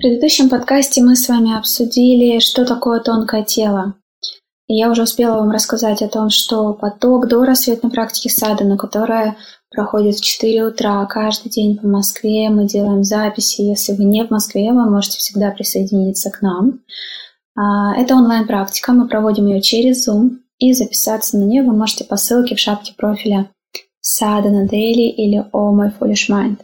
предыдущем подкасте мы с вами обсудили, что такое тонкое тело. И я уже успела вам рассказать о том, что поток до рассветной практики Садана, которая проходит в 4 утра каждый день по Москве, мы делаем записи. Если вы не в Москве, вы можете всегда присоединиться к нам. А, это онлайн-практика, мы проводим ее через Zoom, и записаться на нее вы можете по ссылке в шапке профиля Sadhana Daily или Oh My Foolish Mind.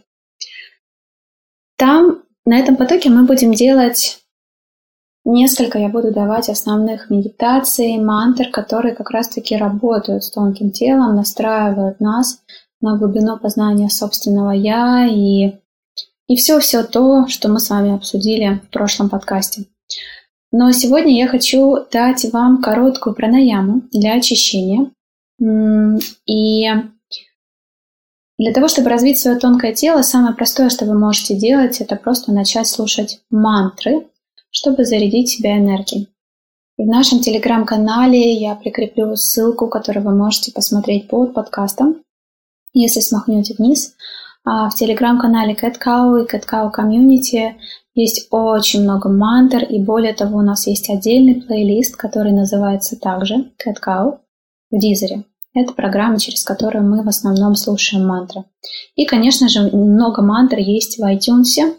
Там на этом потоке мы будем делать несколько, я буду давать основных медитаций, мантр, которые как раз-таки работают с тонким телом, настраивают нас на глубину познания собственного «я» и, и все-все то, что мы с вами обсудили в прошлом подкасте. Но сегодня я хочу дать вам короткую пранаяму для очищения. И для того, чтобы развить свое тонкое тело, самое простое, что вы можете делать, это просто начать слушать мантры, чтобы зарядить себя энергией. И в нашем телеграм-канале я прикреплю ссылку, которую вы можете посмотреть под подкастом, если смахнете вниз. А в телеграм-канале Cat Cow и Cat Cow Community есть очень много мантр, и более того, у нас есть отдельный плейлист, который называется также Cat Cow в Дизере. Это программа, через которую мы в основном слушаем мантры. И, конечно же, много мантр есть в iTunes.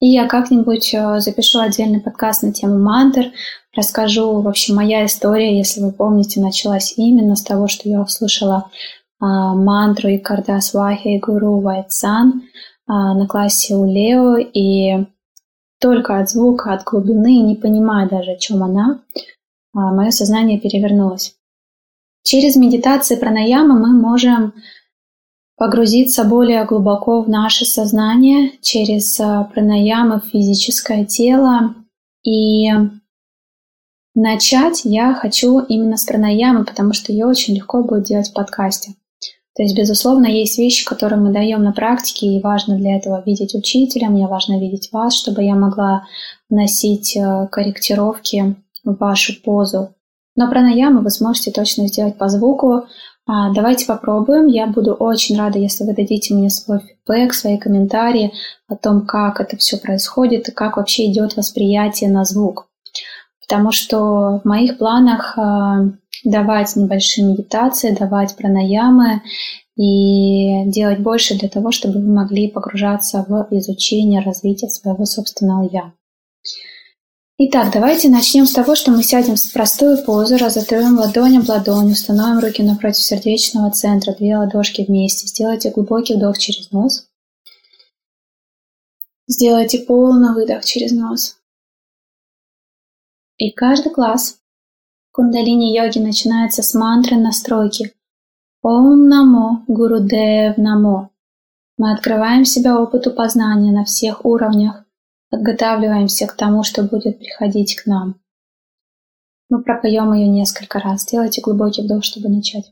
И я как-нибудь э, запишу отдельный подкаст на тему мантр, расскажу вообще моя история, если вы помните, началась именно с того, что я услышала а, мантру и Кардас Вахи Гуру Sun а, на классе у Лео, и только от звука, от глубины, не понимая даже, о чем она, а, мое сознание перевернулось. Через медитации пранаямы мы можем погрузиться более глубоко в наше сознание через а, пранаямы в физическое тело. И начать я хочу именно с пранаямы, потому что ее очень легко будет делать в подкасте. То есть, безусловно, есть вещи, которые мы даем на практике, и важно для этого видеть учителя, мне важно видеть вас, чтобы я могла вносить э, корректировки в вашу позу. Но пранаяму вы сможете точно сделать по звуку. А, давайте попробуем. Я буду очень рада, если вы дадите мне свой фидбэк, свои комментарии о том, как это все происходит и как вообще идет восприятие на звук. Потому что в моих планах а, давать небольшие медитации, давать пранаямы и делать больше для того, чтобы вы могли погружаться в изучение, развитие своего собственного «я». Итак, давайте начнем с того, что мы сядем в простую позу, разотроем ладонь об ладонь, установим руки напротив сердечного центра, две ладошки вместе. Сделайте глубокий вдох через нос. Сделайте полный выдох через нос. И каждый класс кундалини-йоги начинается с мантры настройки «Ом Намо Гурудев Намо». Мы открываем себя опыту познания на всех уровнях, подготавливаемся к тому, что будет приходить к нам. Мы пропоем ее несколько раз. Делайте глубокий вдох, чтобы начать.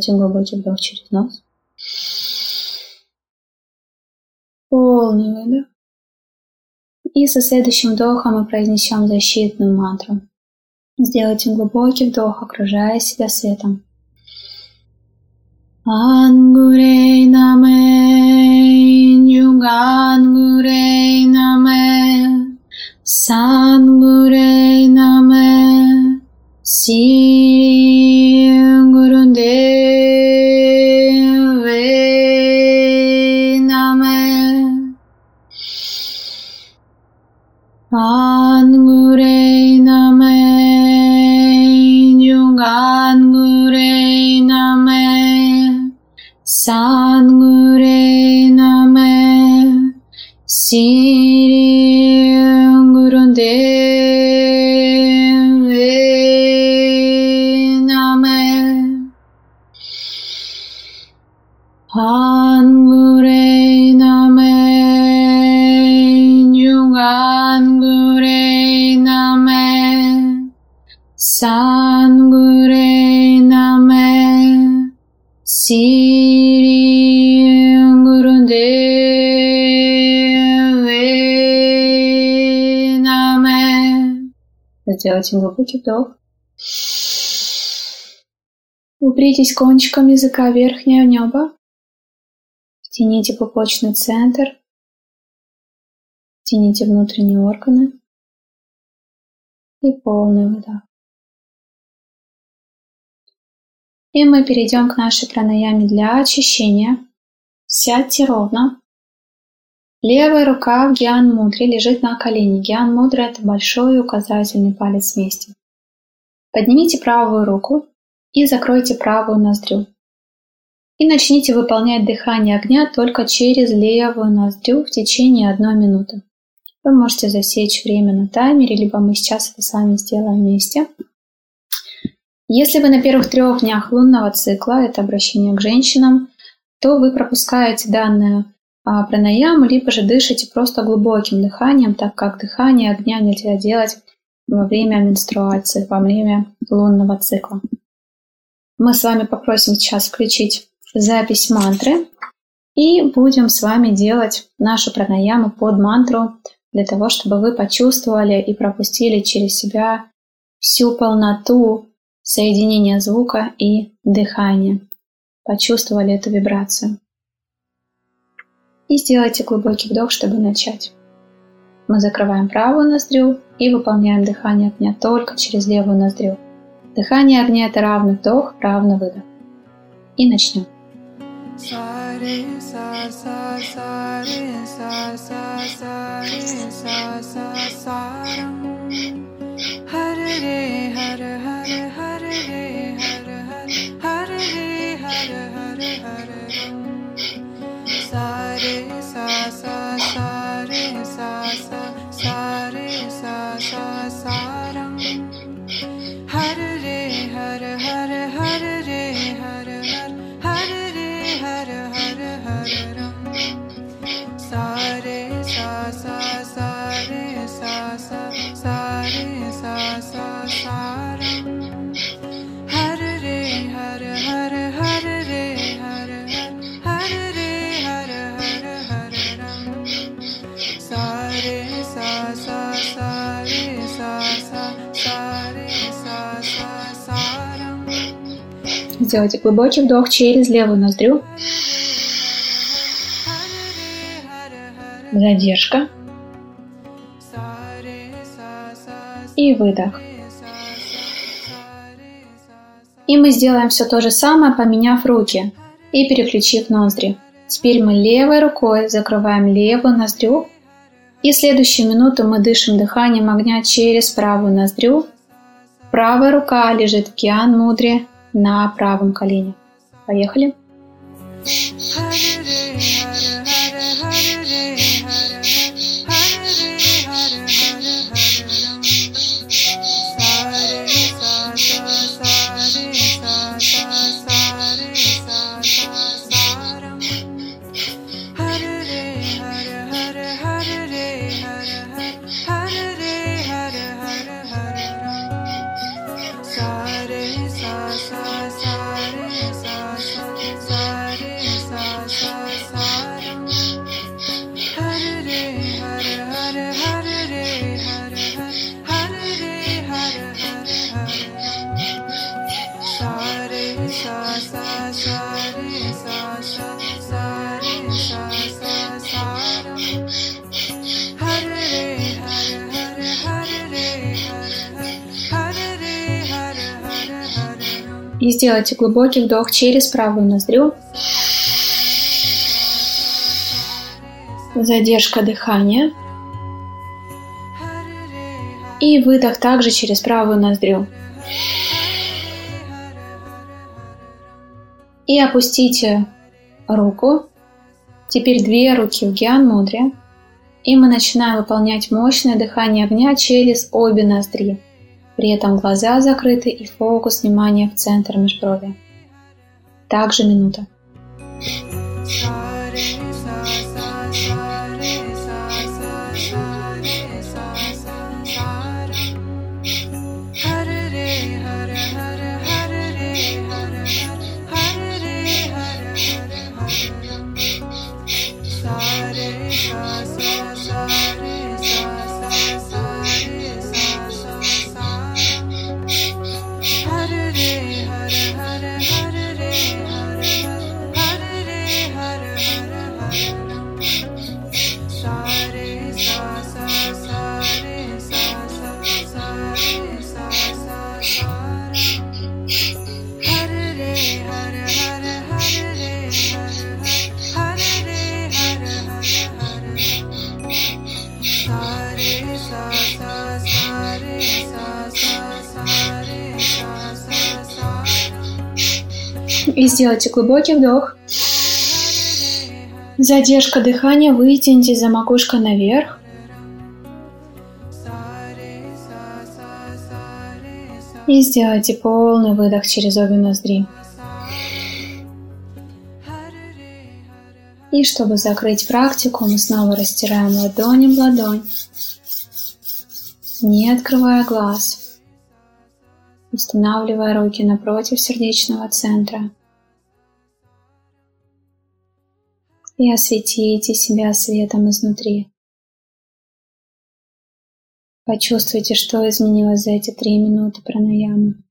Сделайте глубокий вдох через нос. Полный выдох. И со следующим вдохом мы произнесем защитную мантру. Сделайте глубокий вдох, окружая себя светом. Ангурей наме, югангурей наме, сангурей наме, си 한구레 남에 중한구레 남에 산구레 남에 시리응구룬데 왜 남에 Сделайте глубокий вдох. Уберитесь кончиком языка верхнее небо. Втяните пупочный центр. Втяните внутренние органы. И полный выдох. И мы перейдем к нашей пранаяме для очищения. Сядьте ровно. Левая рука в гьян мудре лежит на колене. Гьян мудра – это большой и указательный палец вместе. Поднимите правую руку и закройте правую ноздрю. И начните выполнять дыхание огня только через левую ноздрю в течение одной минуты. Вы можете засечь время на таймере, либо мы сейчас это с вами сделаем вместе. Если вы на первых трех днях лунного цикла, это обращение к женщинам, то вы пропускаете данное а, пранаяму, либо же дышите просто глубоким дыханием, так как дыхание огня нельзя делать во время менструации, во время лунного цикла. Мы с вами попросим сейчас включить запись мантры и будем с вами делать нашу пранаяму под мантру для того, чтобы вы почувствовали и пропустили через себя всю полноту соединение звука и дыхания. Почувствовали эту вибрацию. И сделайте глубокий вдох, чтобы начать. Мы закрываем правую ноздрю и выполняем дыхание огня только через левую ноздрю. Дыхание огня – это равный вдох, равный выдох. И начнем. Side inside, side, side inside, side, side inside, side, side. How did it, how did, how did, how did it, how did, how did it, how did, how did, how did. Side inside, side, side inside, side, side inside, side, side. Сделайте глубокий вдох через левую ноздрю. Задержка. И выдох. И мы сделаем все то же самое, поменяв руки и переключив ноздри. Теперь мы левой рукой закрываем левую ноздрю. И следующую минуту мы дышим дыханием огня через правую ноздрю. Правая рука лежит в киан мудре, на правом колене. Поехали. И сделайте глубокий вдох через правую ноздрю. Задержка дыхания. И выдох также через правую ноздрю. И опустите руку. Теперь две руки в гьян мудре. И мы начинаем выполнять мощное дыхание огня через обе ноздри. При этом глаза закрыты и фокус внимания в центр межброви. Также минута. И сделайте глубокий вдох. Задержка дыхания, вытяните за макушкой наверх. И сделайте полный выдох через обе ноздри. И чтобы закрыть практику, мы снова растираем ладони в ладонь, не открывая глаз, устанавливая руки напротив сердечного центра. И осветите себя светом изнутри. Почувствуйте, что изменилось за эти три минуты пранаямы.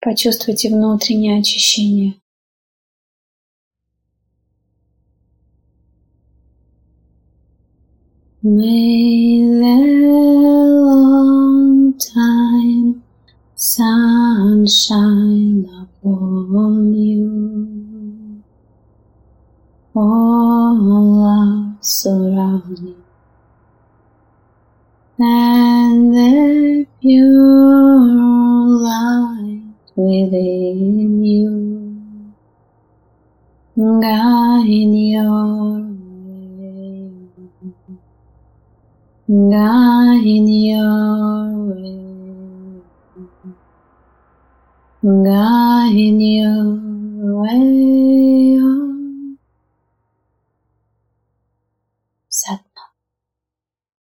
Почувствуйте внутреннее очищение. May the long time sunshine you. And the pure light within you guide your way, guide your way, guide